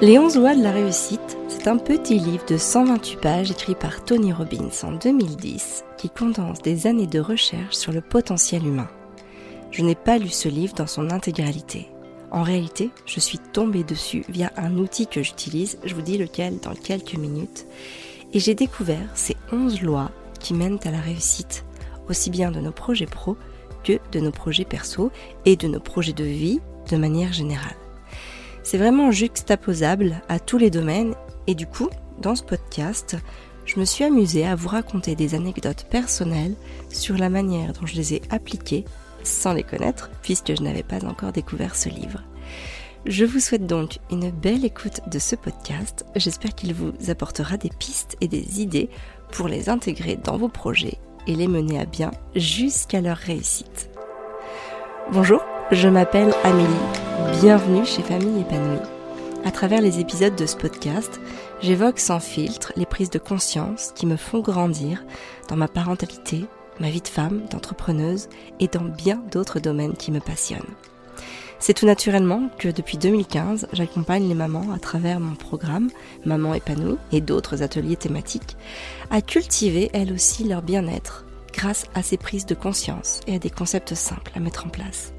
Les 11 lois de la réussite, c'est un petit livre de 128 pages écrit par Tony Robbins en 2010 qui condense des années de recherche sur le potentiel humain. Je n'ai pas lu ce livre dans son intégralité. En réalité, je suis tombée dessus via un outil que j'utilise, je vous dis lequel dans quelques minutes, et j'ai découvert ces 11 lois qui mènent à la réussite, aussi bien de nos projets pro que de nos projets perso et de nos projets de vie de manière générale. C'est vraiment juxtaposable à tous les domaines et du coup, dans ce podcast, je me suis amusée à vous raconter des anecdotes personnelles sur la manière dont je les ai appliquées sans les connaître puisque je n'avais pas encore découvert ce livre. Je vous souhaite donc une belle écoute de ce podcast. J'espère qu'il vous apportera des pistes et des idées pour les intégrer dans vos projets et les mener à bien jusqu'à leur réussite. Bonjour, je m'appelle Amélie Bienvenue chez Famille épanouie. À travers les épisodes de ce podcast, j'évoque sans filtre les prises de conscience qui me font grandir dans ma parentalité, ma vie de femme, d'entrepreneuse et dans bien d'autres domaines qui me passionnent. C'est tout naturellement que depuis 2015, j'accompagne les mamans à travers mon programme Maman épanouie et d'autres ateliers thématiques à cultiver elles aussi leur bien-être grâce à ces prises de conscience et à des concepts simples à mettre en place.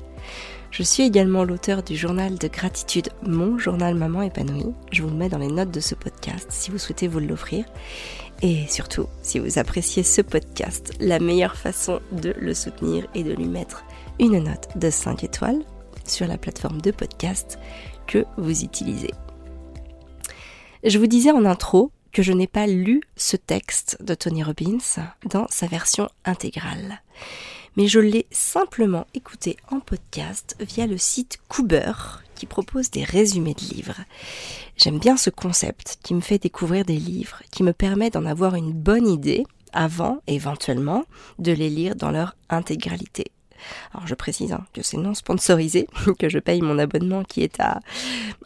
Je suis également l'auteur du journal de gratitude Mon journal Maman épanouie. Je vous le mets dans les notes de ce podcast si vous souhaitez vous l'offrir. Et surtout, si vous appréciez ce podcast, la meilleure façon de le soutenir est de lui mettre une note de 5 étoiles sur la plateforme de podcast que vous utilisez. Je vous disais en intro que je n'ai pas lu ce texte de Tony Robbins dans sa version intégrale mais je l'ai simplement écouté en podcast via le site Cooper qui propose des résumés de livres. J'aime bien ce concept qui me fait découvrir des livres, qui me permet d'en avoir une bonne idée avant, éventuellement, de les lire dans leur intégralité. Alors je précise hein, que c'est non sponsorisé, que je paye mon abonnement qui est à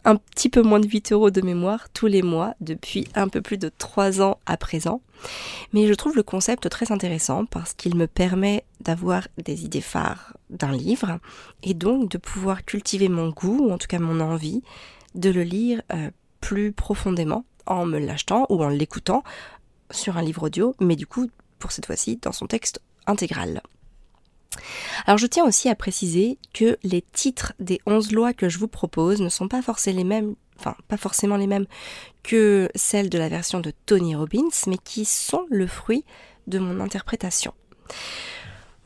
un petit peu moins de 8 euros de mémoire tous les mois depuis un peu plus de 3 ans à présent. Mais je trouve le concept très intéressant parce qu'il me permet d'avoir des idées phares d'un livre et donc de pouvoir cultiver mon goût, ou en tout cas mon envie, de le lire euh, plus profondément en me l'achetant ou en l'écoutant sur un livre audio, mais du coup, pour cette fois-ci, dans son texte intégral. Alors je tiens aussi à préciser que les titres des 11 lois que je vous propose ne sont pas forcément les mêmes, que celles de la version de Tony Robbins, mais qui sont le fruit de mon interprétation.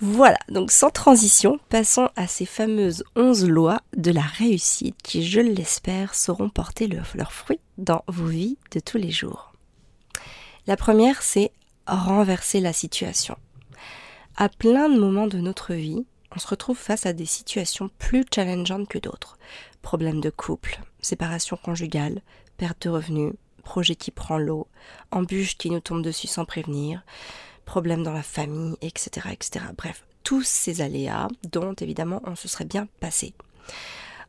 Voilà, donc sans transition, passons à ces fameuses 11 lois de la réussite qui, je l'espère, sauront porter leurs fruits dans vos vies de tous les jours. La première, c'est renverser la situation. À plein de moments de notre vie, on se retrouve face à des situations plus challengeantes que d'autres. Problèmes de couple, séparation conjugale, perte de revenus, projet qui prend l'eau, embûche qui nous tombe dessus sans prévenir, problèmes dans la famille, etc., etc. Bref, tous ces aléas dont évidemment on se serait bien passé.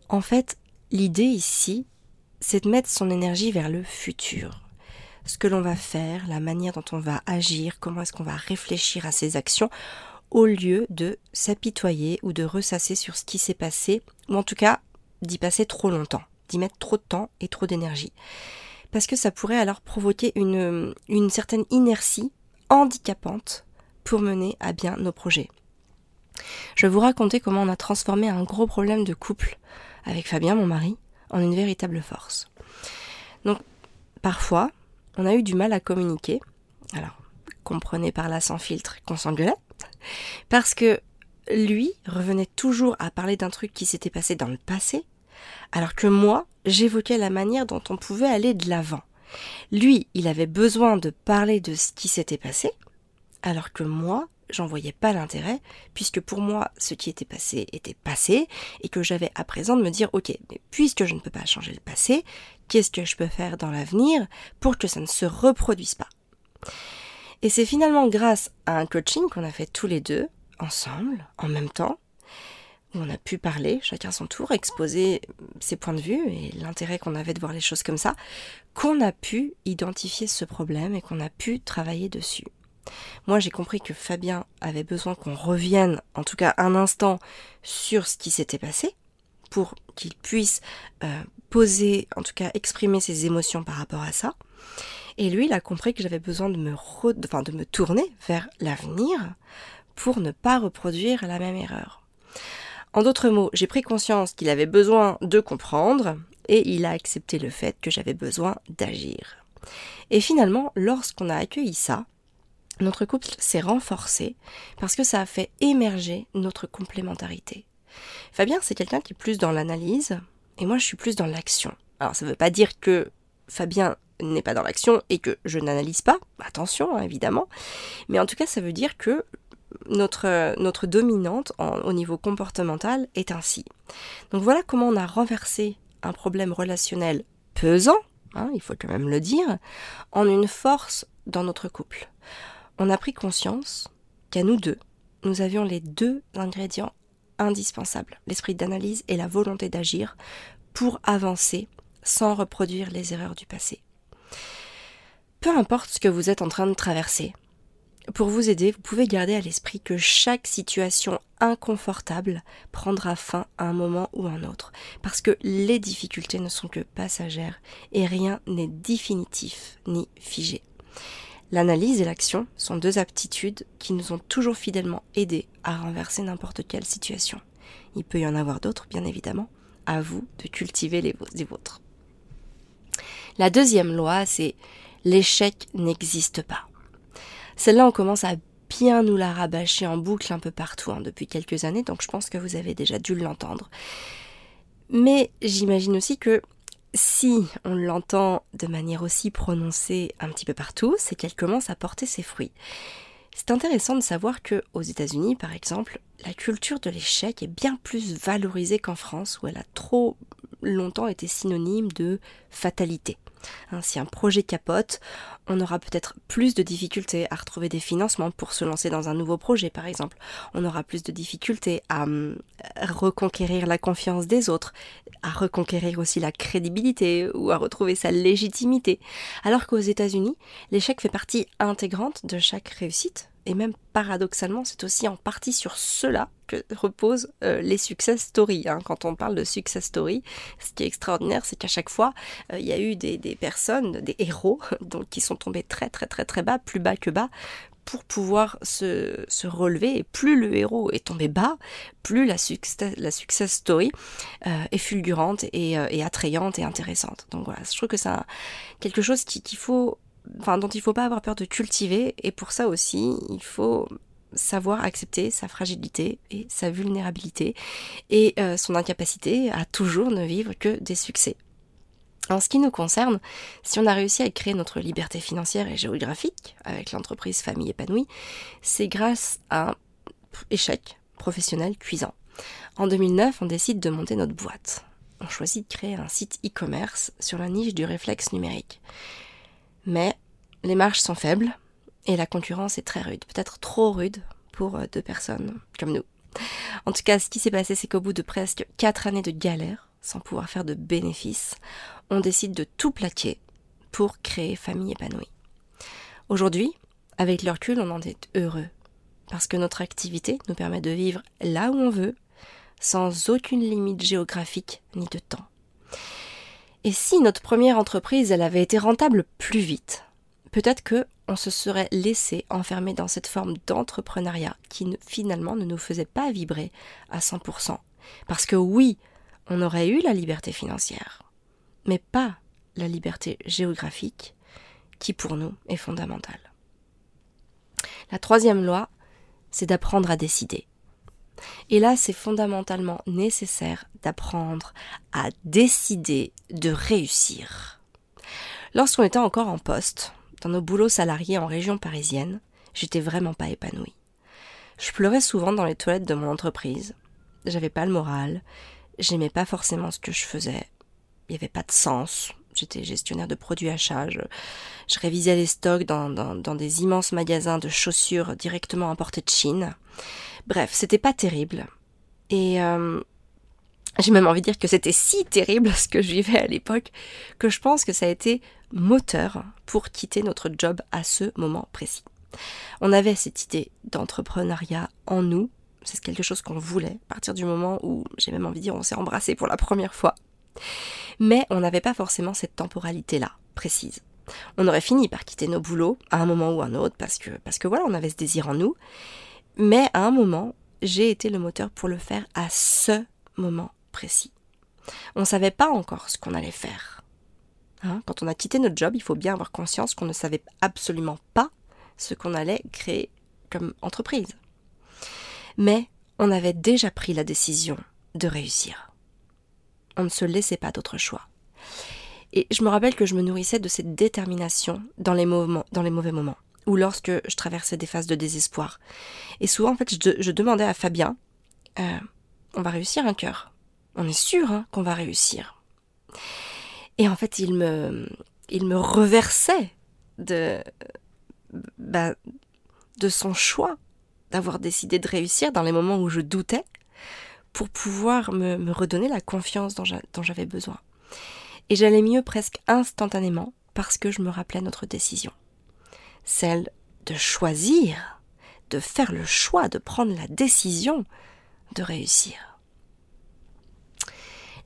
En fait, l'idée ici, c'est de mettre son énergie vers le futur, ce que l'on va faire, la manière dont on va agir, comment est-ce qu'on va réfléchir à ses actions, au lieu de s'apitoyer ou de ressasser sur ce qui s'est passé, ou en tout cas d'y passer trop longtemps, d'y mettre trop de temps et trop d'énergie. Parce que ça pourrait alors provoquer une, une certaine inertie handicapante pour mener à bien nos projets. Je vais vous raconter comment on a transformé un gros problème de couple avec Fabien, mon mari, en une véritable force. Donc, parfois, on a eu du mal à communiquer. Alors, comprenez par là sans filtre qu'on s'engueulait. Parce que lui revenait toujours à parler d'un truc qui s'était passé dans le passé, alors que moi, j'évoquais la manière dont on pouvait aller de l'avant. Lui, il avait besoin de parler de ce qui s'était passé, alors que moi, j'en voyais pas l'intérêt, puisque pour moi, ce qui était passé était passé, et que j'avais à présent de me dire, ok, mais puisque je ne peux pas changer le passé, qu'est-ce que je peux faire dans l'avenir pour que ça ne se reproduise pas? Et c'est finalement grâce à un coaching qu'on a fait tous les deux, ensemble, en même temps, où on a pu parler, chacun son tour, exposer ses points de vue et l'intérêt qu'on avait de voir les choses comme ça, qu'on a pu identifier ce problème et qu'on a pu travailler dessus. Moi, j'ai compris que Fabien avait besoin qu'on revienne, en tout cas un instant, sur ce qui s'était passé, pour qu'il puisse euh, poser, en tout cas exprimer ses émotions par rapport à ça. Et lui, il a compris que j'avais besoin de me, enfin, de me tourner vers l'avenir pour ne pas reproduire la même erreur. En d'autres mots, j'ai pris conscience qu'il avait besoin de comprendre et il a accepté le fait que j'avais besoin d'agir. Et finalement, lorsqu'on a accueilli ça, notre couple s'est renforcé parce que ça a fait émerger notre complémentarité. Fabien, c'est quelqu'un qui est plus dans l'analyse et moi je suis plus dans l'action. Alors ça ne veut pas dire que Fabien n'est pas dans l'action et que je n'analyse pas, attention hein, évidemment, mais en tout cas ça veut dire que notre, notre dominante au niveau comportemental est ainsi. Donc voilà comment on a renversé un problème relationnel pesant, hein, il faut quand même le dire, en une force dans notre couple. On a pris conscience qu'à nous deux, nous avions les deux ingrédients indispensables, l'esprit d'analyse et la volonté d'agir, pour avancer sans reproduire les erreurs du passé. Peu importe ce que vous êtes en train de traverser, pour vous aider, vous pouvez garder à l'esprit que chaque situation inconfortable prendra fin à un moment ou un autre, parce que les difficultés ne sont que passagères et rien n'est définitif ni figé. L'analyse et l'action sont deux aptitudes qui nous ont toujours fidèlement aidés à renverser n'importe quelle situation. Il peut y en avoir d'autres, bien évidemment, à vous de cultiver les, vôtres. La deuxième loi, c'est l'échec n'existe pas. Celle-là, on commence à bien nous la rabâcher en boucle un peu partout hein, depuis quelques années, donc je pense que vous avez déjà dû l'entendre. Mais j'imagine aussi que si on l'entend de manière aussi prononcée un petit peu partout, c'est qu'elle commence à porter ses fruits. C'est intéressant de savoir que aux États-Unis, par exemple, la culture de l'échec est bien plus valorisée qu'en France, où elle a trop longtemps été synonyme de fatalité. Hein, si un projet capote, on aura peut-être plus de difficultés à retrouver des financements pour se lancer dans un nouveau projet, par exemple. On aura plus de difficultés à hum, reconquérir la confiance des autres, à reconquérir aussi la crédibilité ou à retrouver sa légitimité. Alors qu'aux États-Unis, l'échec fait partie intégrante de chaque réussite et même paradoxalement, c'est aussi en partie sur cela que reposent euh, les success stories. Hein. Quand on parle de success story, ce qui est extraordinaire, c'est qu'à chaque fois, euh, il y a eu des, personnes, des héros, donc qui sont tombés très très très très bas, plus bas que bas, pour pouvoir se, relever. Et plus le héros est tombé bas, plus la success, la success story euh, est fulgurante et, attrayante et intéressante. Donc voilà, je trouve que c'est quelque chose qu'il faut enfin, dont il ne faut pas avoir peur de cultiver. Et pour ça aussi, il faut savoir accepter sa fragilité et sa vulnérabilité et euh, son incapacité à toujours ne vivre que des succès. En ce qui nous concerne, si on a réussi à créer notre liberté financière et géographique avec l'entreprise Famille épanouie, c'est grâce à un échec professionnel cuisant. En 2009, on décide de monter notre boîte. On choisit de créer un site e-commerce sur la niche du réflexe numérique. Mais les marges sont faibles et la concurrence est très rude, peut-être trop rude pour euh, deux personnes comme nous. En tout cas, ce qui s'est passé, c'est qu'au bout de presque quatre années de galère, sans pouvoir faire de bénéfices, on décide de tout plaquer pour créer Famille épanouie. Aujourd'hui, avec le recul, on en est heureux, parce que notre activité nous permet de vivre là où on veut, sans aucune limite géographique ni de temps. Et si notre première entreprise, avait été rentable plus vite, peut-être que on se serait laissé enfermer dans cette forme d'entrepreneuriat qui finalement ne nous faisait pas vibrer à 100%. Parce que oui, on aurait eu la liberté financière, mais pas la liberté géographique qui pour nous est fondamentale. La troisième loi, c'est d'apprendre à décider. Et là, c'est fondamentalement nécessaire d'apprendre à décider de réussir. Lorsqu'on était encore en poste, dans nos boulots salariés en région parisienne, j'étais vraiment pas épanouie. Je pleurais souvent dans les toilettes de mon entreprise. J'avais pas le moral, j'aimais pas forcément ce que je faisais. Il n'y avait pas de sens. J'étais gestionnaire de produits achats. Je, révisais les stocks dans, des immenses magasins de chaussures directement importés de Chine. Bref, c'était pas terrible. Et euh, j'ai même envie de dire que c'était si terrible ce que je vivais à l'époque que je pense que ça a été moteur pour quitter notre job à ce moment précis. On avait cette idée d'entrepreneuriat en nous, c'est quelque chose qu'on voulait, à partir du moment où, j'ai même envie de dire, on s'est embrassé pour la première fois. Mais on n'avait pas forcément cette temporalité-là, précise. On aurait fini par quitter nos boulots à un moment ou un autre, parce que, parce que voilà, on avait ce désir en nous. Mais à un moment, j'ai été le moteur pour le faire à ce moment précis. On ne savait pas encore ce qu'on allait faire. Hein, quand on a quitté notre job, il faut bien avoir conscience qu'on ne savait absolument pas ce qu'on allait créer comme entreprise. Mais on avait déjà pris la décision de réussir. On ne se laissait pas d'autre choix. Et je me rappelle que je me nourrissais de cette détermination dans les, mauvais moments, ou lorsque je traversais des phases de désespoir. Et souvent, en fait, je, demandais à Fabien, euh, on va réussir un cœur. On est sûr hein, qu'on va réussir. Et en fait, il me, il me reversait de, bah, de son choix d'avoir décidé de réussir dans les moments où je doutais pour pouvoir me, redonner la confiance dont j'avais besoin. Et j'allais mieux presque instantanément parce que je me rappelais notre décision. Celle de choisir, de faire le choix, de prendre la décision de réussir.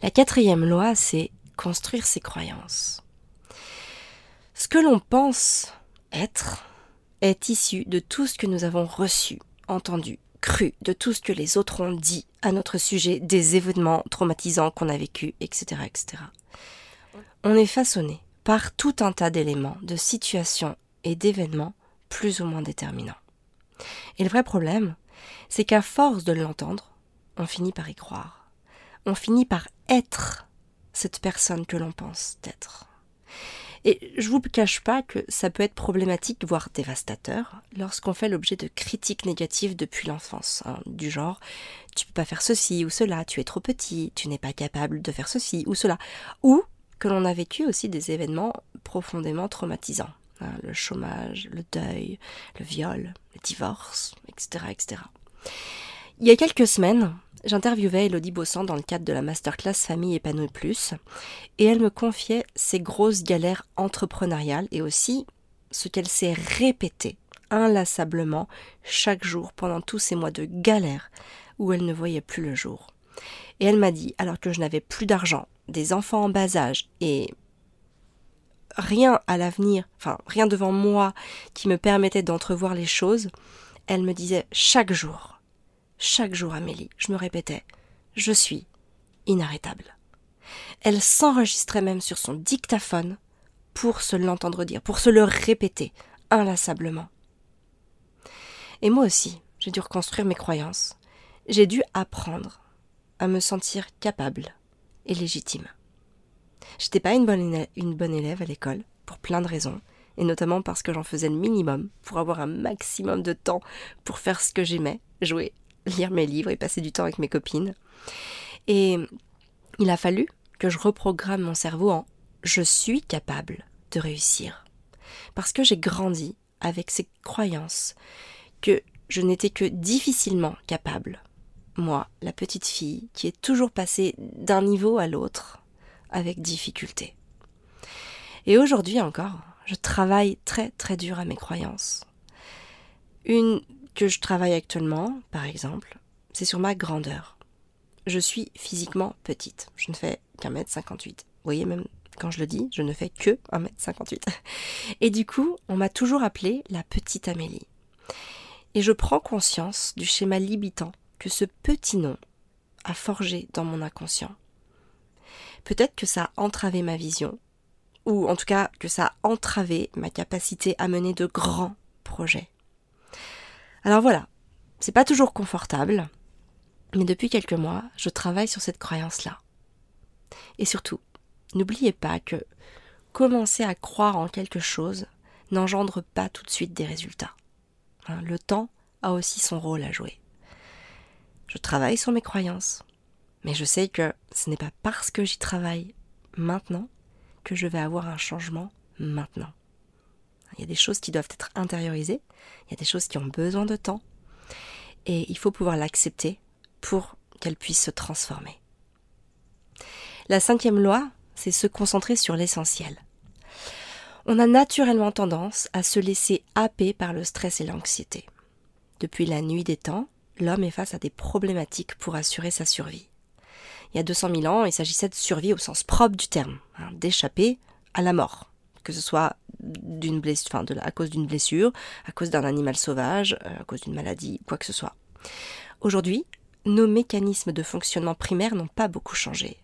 La quatrième loi, c'est construire ses croyances. Ce que l'on pense être est issu de tout ce que nous avons reçu entendu, cru de tout ce que les autres ont dit à notre sujet, des événements traumatisants qu'on a vécus, etc., etc. On est façonné par tout un tas d'éléments, de situations et d'événements plus ou moins déterminants. Et le vrai problème, c'est qu'à force de l'entendre, on finit par y croire. On finit par être cette personne que l'on pense être. Et je vous cache pas que ça peut être problématique, voire dévastateur, lorsqu'on fait l'objet de critiques négatives depuis l'enfance, hein, du genre tu peux pas faire ceci ou cela, tu es trop petit, tu n'es pas capable de faire ceci ou cela, ou que l'on a vécu aussi des événements profondément traumatisants, hein, le chômage, le deuil, le viol, le divorce, etc., etc. Il y a quelques semaines, J'interviewais Elodie Bossan dans le cadre de la masterclass Famille épanouie plus, et elle me confiait ses grosses galères entrepreneuriales et aussi ce qu'elle s'est répété inlassablement chaque jour pendant tous ces mois de galère où elle ne voyait plus le jour. Et elle m'a dit, alors que je n'avais plus d'argent, des enfants en bas âge et rien à l'avenir, enfin rien devant moi qui me permettait d'entrevoir les choses, elle me disait chaque jour, chaque jour, Amélie, je me répétais Je suis inarrêtable. Elle s'enregistrait même sur son dictaphone pour se l'entendre dire, pour se le répéter inlassablement. Et moi aussi, j'ai dû reconstruire mes croyances. J'ai dû apprendre à me sentir capable et légitime. J'étais pas une bonne, une bonne élève à l'école, pour plein de raisons, et notamment parce que j'en faisais le minimum pour avoir un maximum de temps pour faire ce que j'aimais, jouer, lire mes livres et passer du temps avec mes copines. Et il a fallu que je reprogramme mon cerveau en je suis capable de réussir. Parce que j'ai grandi avec ces croyances que je n'étais que difficilement capable. Moi, la petite fille qui est toujours passée d'un niveau à l'autre avec difficulté. Et aujourd'hui encore, je travaille très très dur à mes croyances. Une que je travaille actuellement, par exemple, c'est sur ma grandeur. Je suis physiquement petite. Je ne fais qu'un mètre cinquante-huit. Vous voyez, même quand je le dis, je ne fais que un mètre cinquante-huit. Et du coup, on m'a toujours appelée la petite Amélie. Et je prends conscience du schéma limitant que ce petit nom a forgé dans mon inconscient. Peut-être que ça a entravé ma vision, ou en tout cas que ça a entravé ma capacité à mener de grands projets. Alors voilà, c'est pas toujours confortable, mais depuis quelques mois, je travaille sur cette croyance-là. Et surtout, n'oubliez pas que commencer à croire en quelque chose n'engendre pas tout de suite des résultats. Hein, le temps a aussi son rôle à jouer. Je travaille sur mes croyances, mais je sais que ce n'est pas parce que j'y travaille maintenant que je vais avoir un changement maintenant. Il y a des choses qui doivent être intériorisées, il y a des choses qui ont besoin de temps, et il faut pouvoir l'accepter pour qu'elles puissent se transformer. La cinquième loi, c'est se concentrer sur l'essentiel. On a naturellement tendance à se laisser happer par le stress et l'anxiété. Depuis la nuit des temps, l'homme est face à des problématiques pour assurer sa survie. Il y a 200 000 ans, il s'agissait de survie au sens propre du terme, hein, d'échapper à la mort, que ce soit d'une blessure, à cause d'une blessure, à cause d'un animal sauvage, euh, à cause d'une maladie, quoi que ce soit. Aujourd'hui, nos mécanismes de fonctionnement primaires n'ont pas beaucoup changé.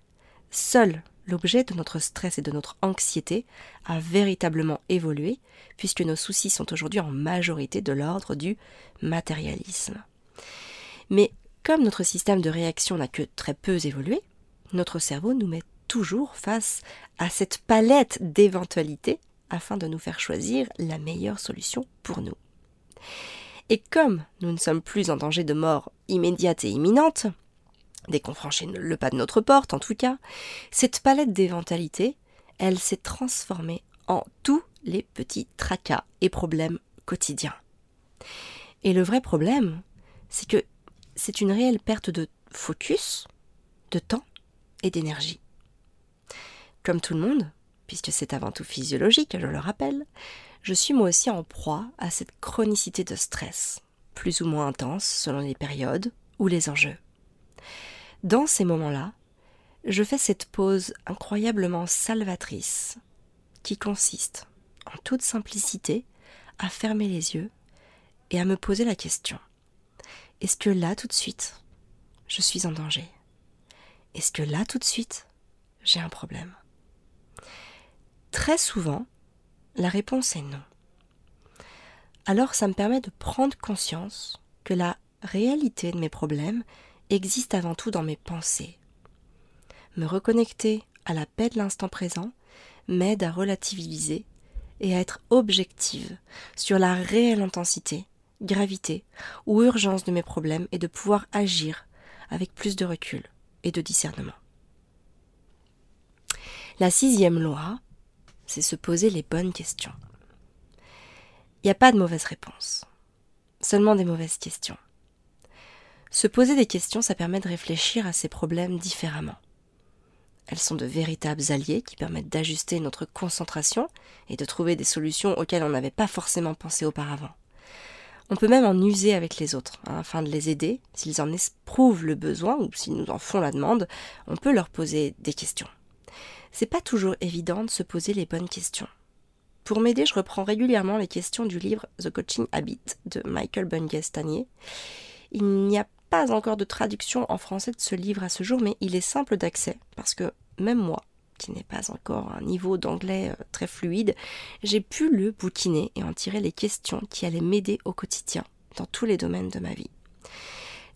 Seul l'objet de notre stress et de notre anxiété a véritablement évolué, puisque nos soucis sont aujourd'hui en majorité de l'ordre du matérialisme. Mais comme notre système de réaction n'a que très peu évolué, notre cerveau nous met toujours face à cette palette d'éventualités afin de nous faire choisir la meilleure solution pour nous. Et comme nous ne sommes plus en danger de mort immédiate et imminente, dès qu'on franchit le pas de notre porte en tout cas, cette palette d'éventualités, elle s'est transformée en tous les petits tracas et problèmes quotidiens. Et le vrai problème, c'est que c'est une réelle perte de focus, de temps et d'énergie. Comme tout le monde, puisque c'est avant tout physiologique, je le rappelle, je suis moi aussi en proie à cette chronicité de stress, plus ou moins intense selon les périodes ou les enjeux. Dans ces moments-là, je fais cette pause incroyablement salvatrice qui consiste, en toute simplicité, à fermer les yeux et à me poser la question. Est-ce que là tout de suite, je suis en danger? Est-ce que là tout de suite, j'ai un problème? Très souvent, la réponse est non. Alors ça me permet de prendre conscience que la réalité de mes problèmes existe avant tout dans mes pensées. Me reconnecter à la paix de l'instant présent m'aide à relativiser et à être objective sur la réelle intensité, gravité ou urgence de mes problèmes et de pouvoir agir avec plus de recul et de discernement. La sixième loi, c'est se poser les bonnes questions. Il n'y a pas de mauvaise réponse, seulement des mauvaises questions. Se poser des questions, ça permet de réfléchir à ces problèmes différemment. Elles sont de véritables alliés qui permettent d'ajuster notre concentration et de trouver des solutions auxquelles on n'avait pas forcément pensé auparavant. On peut même en user avec les autres, hein, afin de les aider. S'ils en éprouvent le besoin ou s'ils nous en font la demande, on peut leur poser des questions c'est pas toujours évident de se poser les bonnes questions. Pour m'aider, je reprends régulièrement les questions du livre The Coaching Habit de Michael Bungestanier. Il n'y a pas encore de traduction en français de ce livre à ce jour, mais il est simple d'accès parce que même moi, qui n'ai pas encore un niveau d'anglais euh, très fluide, j'ai pu le bouquiner et en tirer les questions qui allaient m'aider au quotidien dans tous les domaines de ma vie.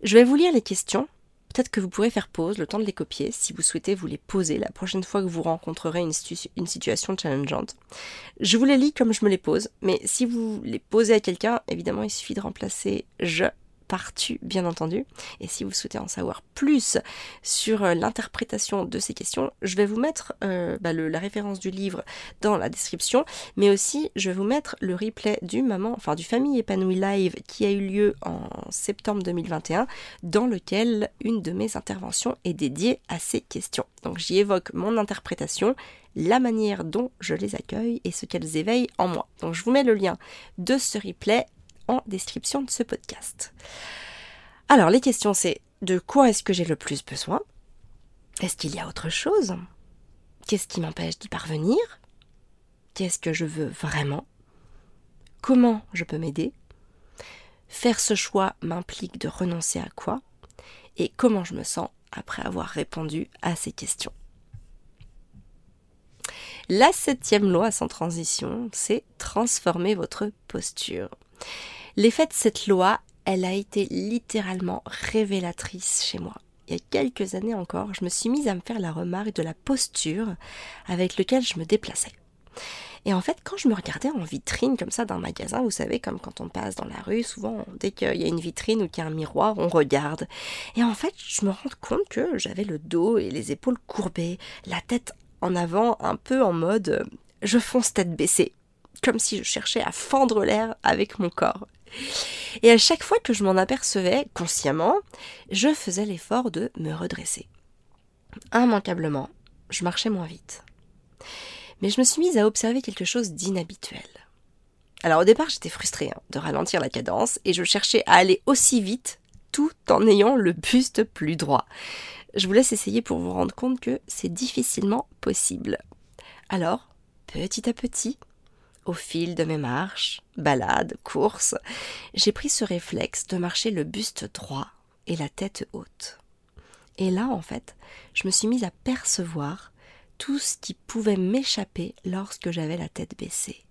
Je vais vous lire les questions Peut-être que vous pourrez faire pause, le temps de les copier, si vous souhaitez vous les poser la prochaine fois que vous rencontrerez une, une situation challengeante. Je vous les lis comme je me les pose, mais si vous les posez à quelqu'un, évidemment, il suffit de remplacer je partu, bien entendu. Et si vous souhaitez en savoir plus sur euh, l'interprétation de ces questions, je vais vous mettre euh, bah, la référence du livre dans la description, mais aussi je vais vous mettre le replay du maman, enfin du famille épanouie live qui a eu lieu en septembre 2021, dans lequel une de mes interventions est dédiée à ces questions. Donc j'y évoque mon interprétation, la manière dont je les accueille et ce qu'elles éveillent en moi. Donc je vous mets le lien de ce replay en description de ce podcast. Alors les questions c'est de quoi est-ce que j'ai le plus besoin? Est-ce qu'il y a autre chose? Qu'est-ce qui m'empêche d'y parvenir? Qu'est-ce que je veux vraiment? Comment je peux m'aider? Faire ce choix m'implique de renoncer à quoi? Et comment je me sens après avoir répondu à ces questions? La septième loi sans transition, c'est transformer votre posture. L'effet de cette loi, elle a été littéralement révélatrice chez moi. Il y a quelques années encore, je me suis mise à me faire la remarque de la posture avec laquelle je me déplaçais. Et en fait, quand je me regardais en vitrine comme ça d'un magasin, vous savez, comme quand on passe dans la rue, souvent, dès qu'il y a une vitrine ou qu'il y a un miroir, on regarde. Et en fait, je me rends compte que j'avais le dos et les épaules courbées, la tête en avant, un peu en mode euh, je fonce tête baissée, comme si je cherchais à fendre l'air avec mon corps. Et à chaque fois que je m'en apercevais, consciemment, je faisais l'effort de me redresser. Immanquablement, je marchais moins vite. Mais je me suis mise à observer quelque chose d'inhabituel. Alors au départ, j'étais frustrée hein, de ralentir la cadence et je cherchais à aller aussi vite tout en ayant le buste plus droit. Je vous laisse essayer pour vous rendre compte que c'est difficilement possible. Alors, petit à petit, au fil de mes marches, balades, courses, j'ai pris ce réflexe de marcher le buste droit et la tête haute. Et là, en fait, je me suis mise à percevoir tout ce qui pouvait m'échapper lorsque j'avais la tête baissée.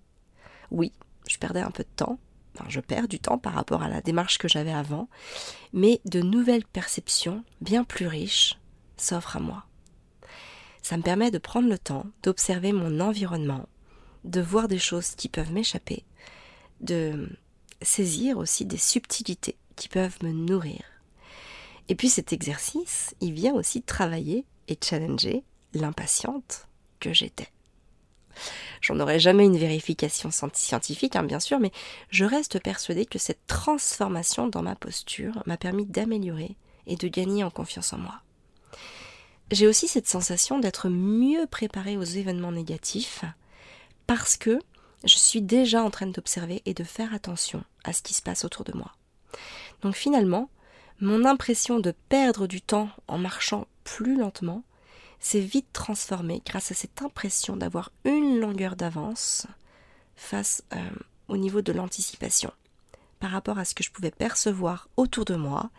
Oui, je perdais un peu de temps, enfin je perds du temps par rapport à la démarche que j'avais avant, mais de nouvelles perceptions bien plus riches s'offrent à moi. Ça me permet de prendre le temps d'observer mon environnement, de voir des choses qui peuvent m'échapper, de saisir aussi des subtilités qui peuvent me nourrir. Et puis cet exercice, il vient aussi travailler et challenger l'impatiente que j'étais. J'en aurai jamais une vérification scientifique, hein, bien sûr, mais je reste persuadée que cette transformation dans ma posture m'a permis d'améliorer et de gagner en confiance en moi. J'ai aussi cette sensation d'être mieux préparée aux événements négatifs parce que je suis déjà en train d'observer et de faire attention à ce qui se passe autour de moi. Donc finalement, mon impression de perdre du temps en marchant plus lentement s'est vite transformée grâce à cette impression d'avoir une longueur d'avance face euh, au niveau de l'anticipation par rapport à ce que je pouvais percevoir autour de moi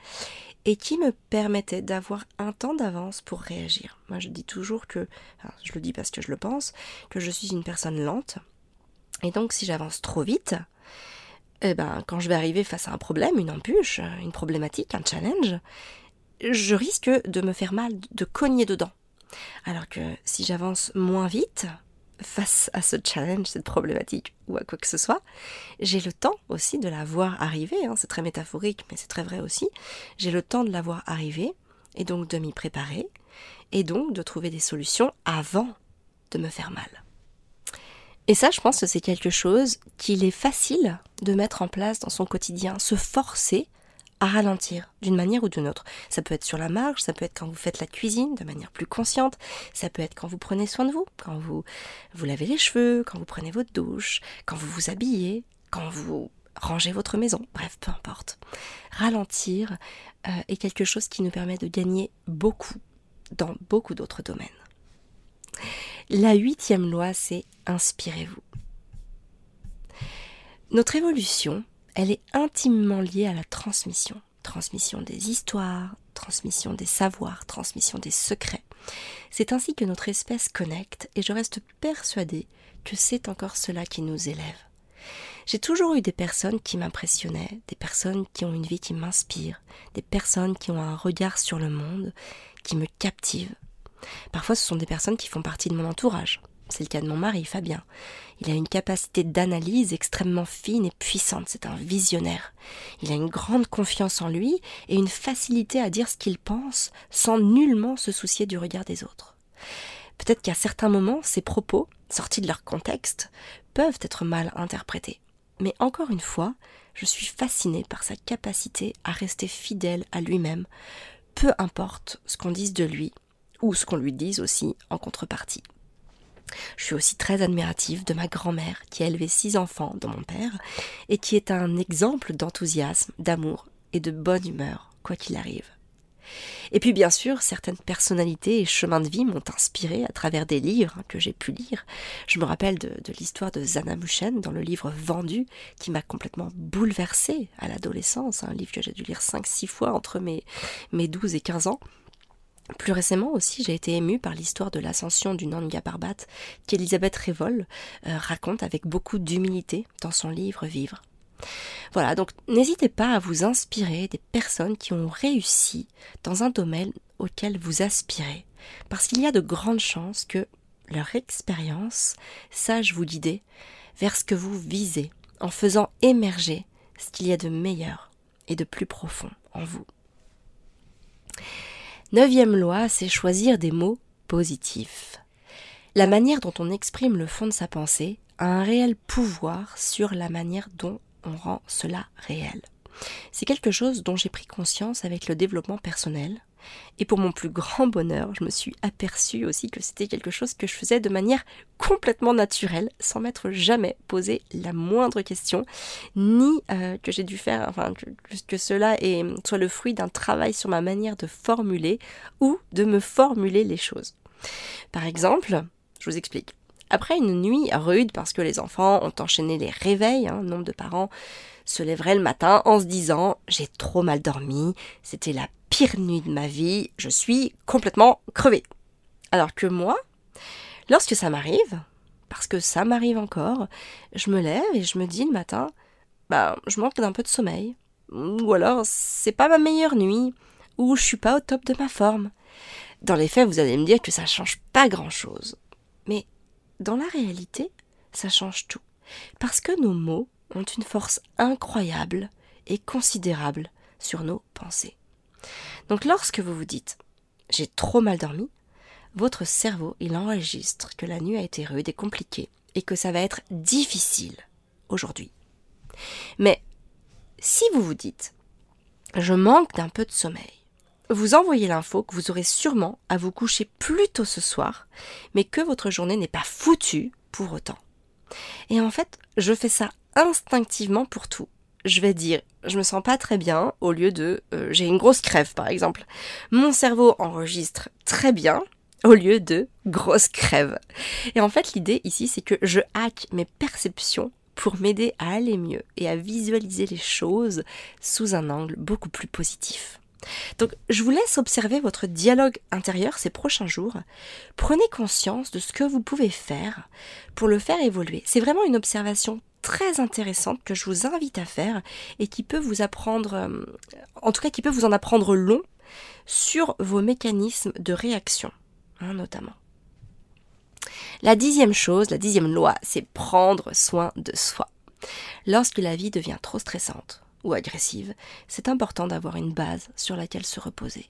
et qui me permettait d'avoir un temps d'avance pour réagir. Moi je dis toujours que, je le dis parce que je le pense, que je suis une personne lente et donc si j'avance trop vite, eh ben, quand je vais arriver face à un problème, une embûche, une problématique, un challenge, je risque de me faire mal, de cogner dedans. Alors que si j'avance moins vite face à ce challenge, cette problématique ou à quoi que ce soit, j'ai le temps aussi de la voir arriver. Hein. c'est très métaphorique, mais c'est très vrai aussi. J'ai le temps de la voir arriver et donc de m'y préparer et donc de trouver des solutions avant de me faire mal. Et ça, je pense que c'est quelque chose qu'il est facile de mettre en place dans son quotidien, se forcer ralentir d'une manière ou d'une autre. Ça peut être sur la marche, ça peut être quand vous faites la cuisine de manière plus consciente, ça peut être quand vous prenez soin de vous, quand vous vous lavez les cheveux, quand vous prenez votre douche, quand vous vous habillez, quand vous rangez votre maison, bref, peu importe. Ralentir euh, est quelque chose qui nous permet de gagner beaucoup dans beaucoup d'autres domaines. La huitième loi, c'est inspirez-vous. Notre évolution, elle est intimement liée à la transmission. Transmission des histoires, transmission des savoirs, transmission des secrets. C'est ainsi que notre espèce connecte et je reste persuadée que c'est encore cela qui nous élève. J'ai toujours eu des personnes qui m'impressionnaient, des personnes qui ont une vie qui m'inspire, des personnes qui ont un regard sur le monde qui me captive. Parfois ce sont des personnes qui font partie de mon entourage, c'est le cas de mon mari, Fabien. Il a une capacité d'analyse extrêmement fine et puissante, c'est un visionnaire. Il a une grande confiance en lui et une facilité à dire ce qu'il pense sans nullement se soucier du regard des autres. Peut-être qu'à certains moments, ses propos, sortis de leur contexte, peuvent être mal interprétés. Mais encore une fois, je suis fascinée par sa capacité à rester fidèle à lui-même, peu importe ce qu'on dise de lui, ou ce qu'on lui dise aussi en contrepartie. Je suis aussi très admirative de ma grand-mère qui a élevé six enfants, dont mon père, et qui est un exemple d'enthousiasme, d'amour et de bonne humeur, quoi qu'il arrive. Et puis bien sûr, certaines personnalités et chemins de vie m'ont inspiré à travers des livres que j'ai pu lire. Je me rappelle de, l'histoire de Zana Mushen dans le livre Vendu, qui m'a complètement bouleversée à l'adolescence, un livre que j'ai dû lire cinq, six fois entre mes, mes 12 et 15 ans. Plus récemment aussi, j'ai été émue par l'histoire de l'ascension du Nanga Parbat qu'Elisabeth Révol euh, raconte avec beaucoup d'humilité dans son livre Vivre. Voilà, donc n'hésitez pas à vous inspirer des personnes qui ont réussi dans un domaine auquel vous aspirez, parce qu'il y a de grandes chances que leur expérience sache vous guider vers ce que vous visez, en faisant émerger ce qu'il y a de meilleur et de plus profond en vous. Neuvième loi, c'est choisir des mots positifs. La manière dont on exprime le fond de sa pensée a un réel pouvoir sur la manière dont on rend cela réel. C'est quelque chose dont j'ai pris conscience avec le développement personnel Et pour mon plus grand bonheur, je me suis aperçue aussi que c'était quelque chose que je faisais de manière complètement naturelle, sans m'être jamais posé la moindre question, ni euh, que j'ai dû faire, enfin, que, cela soit le fruit d'un travail sur ma manière de formuler ou de me formuler les choses. Par exemple, je vous explique. Après une nuit rude parce que les enfants ont enchaîné les réveils, un hein, nombre de parents se lèveraient le matin en se disant j'ai trop mal dormi, c'était la pire nuit de ma vie, je suis complètement crevée. Alors que moi, lorsque ça m'arrive, parce que ça m'arrive encore, je me lève et je me dis le matin, bah, je manque d'un peu de sommeil. Ou alors, c'est pas ma meilleure nuit, ou je suis pas au top de ma forme. Dans les faits, vous allez me dire que ça change pas grand chose. Mais dans la réalité, ça change tout. Parce que nos mots ont une force incroyable et considérable sur nos pensées. Donc lorsque vous vous dites j'ai trop mal dormi, votre cerveau, il enregistre que la nuit a été rude et compliquée et que ça va être difficile aujourd'hui. Mais si vous vous dites je manque d'un peu de sommeil, vous envoyez l'info que vous aurez sûrement à vous coucher plus tôt ce soir, mais que votre journée n'est pas foutue pour autant. Et en fait, je fais ça instinctivement pour tout je vais dire je me sens pas très bien au lieu de euh, j'ai une grosse crève par exemple. Mon cerveau enregistre très bien au lieu de grosse crève. Et en fait l'idée ici c'est que je hack mes perceptions pour m'aider à aller mieux et à visualiser les choses sous un angle beaucoup plus positif. Donc je vous laisse observer votre dialogue intérieur ces prochains jours. Prenez conscience de ce que vous pouvez faire pour le faire évoluer. C'est vraiment une observation très intéressante que je vous invite à faire et qui peut vous apprendre, euh, en tout cas qui peut vous en apprendre long sur vos mécanismes de réaction, hein, notamment. La dixième chose, la dixième loi, c'est prendre soin de soi. Lorsque la vie devient trop stressante ou agressive, c'est important d'avoir une base sur laquelle se reposer.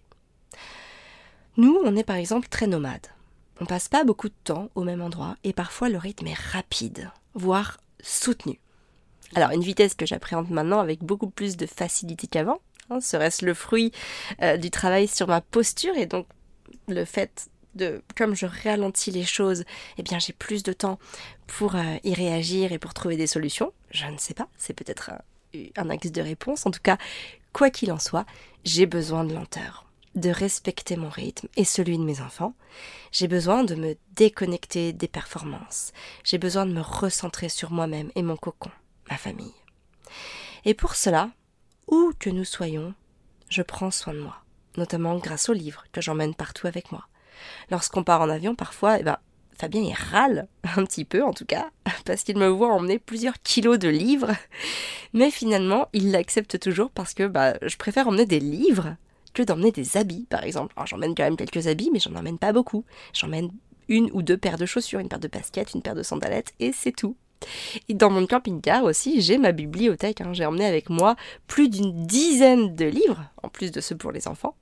Nous, on est par exemple très nomades. On passe pas beaucoup de temps au même endroit et parfois le rythme est rapide, voire soutenu. Alors une vitesse que j'appréhende maintenant avec beaucoup plus de facilité qu'avant. Hein, serait-ce le fruit euh, du travail sur ma posture et donc le fait de, comme je ralentis les choses, eh bien j'ai plus de temps pour euh, y réagir et pour trouver des solutions. Je ne sais pas, c'est peut-être un axe de réponse. En tout cas, quoi qu'il en soit, j'ai besoin de lenteur de respecter mon rythme et celui de mes enfants. J'ai besoin de me déconnecter des performances. J'ai besoin de me recentrer sur moi-même et mon cocon, ma famille. Et pour cela, où que nous soyons, je prends soin de moi, notamment grâce aux livres que j'emmène partout avec moi. Lorsqu'on part en avion, parfois, eh ben, Fabien il râle un petit peu en tout cas, parce qu'il me voit emmener plusieurs kilos de livres, mais finalement il l'accepte toujours parce que bah, je préfère emmener des livres que d'emmener des habits, par exemple. Alors j'emmène quand même quelques habits, mais j'en emmène pas beaucoup. J'emmène une ou deux paires de chaussures, une paire de baskets, une paire de sandalettes, et c'est tout. Et dans mon camping-car aussi, j'ai ma bibliothèque. Hein. J'ai emmené avec moi plus d'une dizaine de livres, en plus de ceux pour les enfants,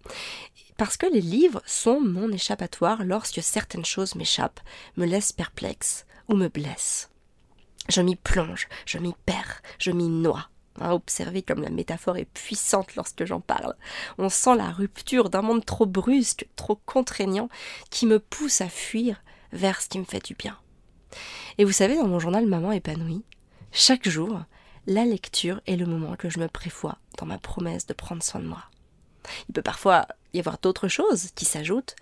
parce que les livres sont mon échappatoire lorsque certaines choses m'échappent, me laissent perplexe ou me blessent. Je m'y plonge, je m'y perds, je m'y noie. Observer comme la métaphore est puissante lorsque j'en parle. On sent la rupture d'un monde trop brusque, trop contraignant, qui me pousse à fuir vers ce qui me fait du bien. Et vous savez, dans mon journal Maman épanouie, chaque jour, la lecture est le moment que je me préfois dans ma promesse de prendre soin de moi. Il peut parfois y avoir d'autres choses qui s'ajoutent,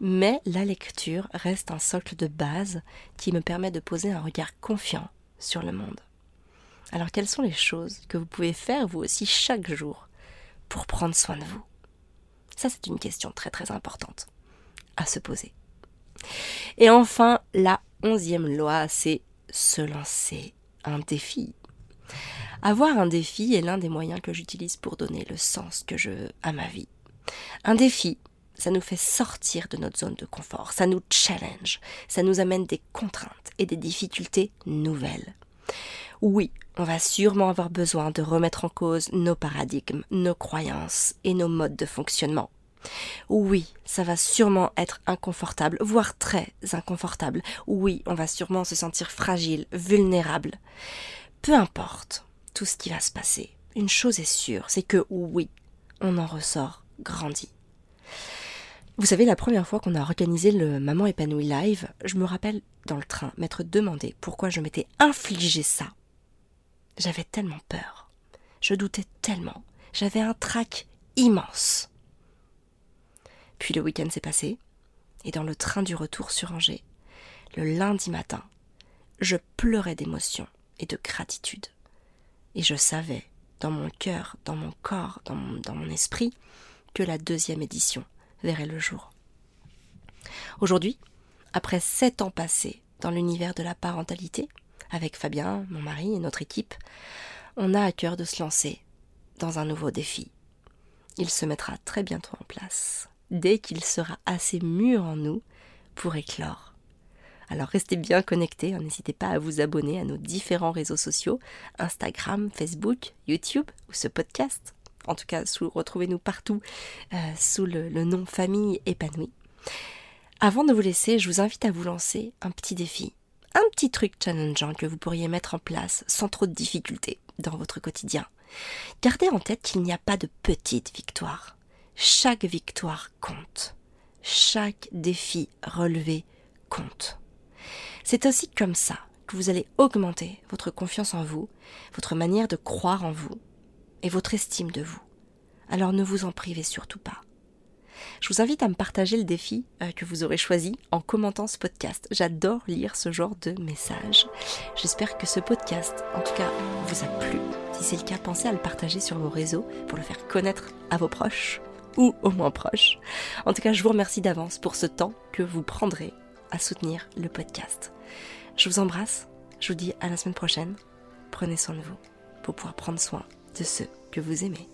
mais la lecture reste un socle de base qui me permet de poser un regard confiant sur le monde. Alors quelles sont les choses que vous pouvez faire vous aussi chaque jour pour prendre soin de vous? Ça c'est une question très très importante à se poser. Et enfin, la onzième loi, c'est se lancer un défi. Avoir un défi est l'un des moyens que j'utilise pour donner le sens que je veux à ma vie. Un défi, ça nous fait sortir de notre zone de confort, ça nous challenge, ça nous amène des contraintes et des difficultés nouvelles. Oui, on va sûrement avoir besoin de remettre en cause nos paradigmes, nos croyances et nos modes de fonctionnement. Oui, ça va sûrement être inconfortable, voire très inconfortable. Oui, on va sûrement se sentir fragile, vulnérable. Peu importe tout ce qui va se passer, une chose est sûre, c'est que oui, on en ressort grandi. Vous savez, la première fois qu'on a organisé le Maman épanouie live, je me rappelle dans le train m'être demandé pourquoi je m'étais infligé ça. J'avais tellement peur. Je doutais tellement. J'avais un trac immense. Puis le week-end s'est passé, et dans le train du retour sur Angers, le lundi matin, je pleurais d'émotion et de gratitude. Et je savais, dans mon cœur, dans mon corps, dans mon, esprit, que la deuxième édition verrait le jour. Aujourd'hui, après sept ans passés dans l'univers de la parentalité, avec Fabien, mon mari et notre équipe, on a à cœur de se lancer dans un nouveau défi. Il se mettra très bientôt en place, dès qu'il sera assez mûr en nous pour éclore. Alors restez bien connectés, hein, n'hésitez pas à vous abonner à nos différents réseaux sociaux, Instagram, Facebook, YouTube ou ce podcast. En tout cas, retrouvez-nous partout euh, sous le, le nom Famille épanouie. Avant de vous laisser, je vous invite à vous lancer un petit défi, un petit truc challengeant que vous pourriez mettre en place sans trop de difficultés dans votre quotidien. Gardez en tête qu'il n'y a pas de petite victoire. Chaque victoire compte. Chaque défi relevé compte. C'est aussi comme ça que vous allez augmenter votre confiance en vous, votre manière de croire en vous et votre estime de vous. Alors ne vous en privez surtout pas. Je vous invite à me partager le défi euh, que vous aurez choisi en commentant ce podcast. J'adore lire ce genre de messages. J'espère que ce podcast, en tout cas, vous a plu. Si c'est le cas, pensez à le partager sur vos réseaux pour le faire connaître à vos proches ou au moins proches. En tout cas, je vous remercie d'avance pour ce temps que vous prendrez soutenir le podcast. Je vous embrasse, je vous dis à la semaine prochaine. Prenez soin de vous pour pouvoir prendre soin de ceux que vous aimez.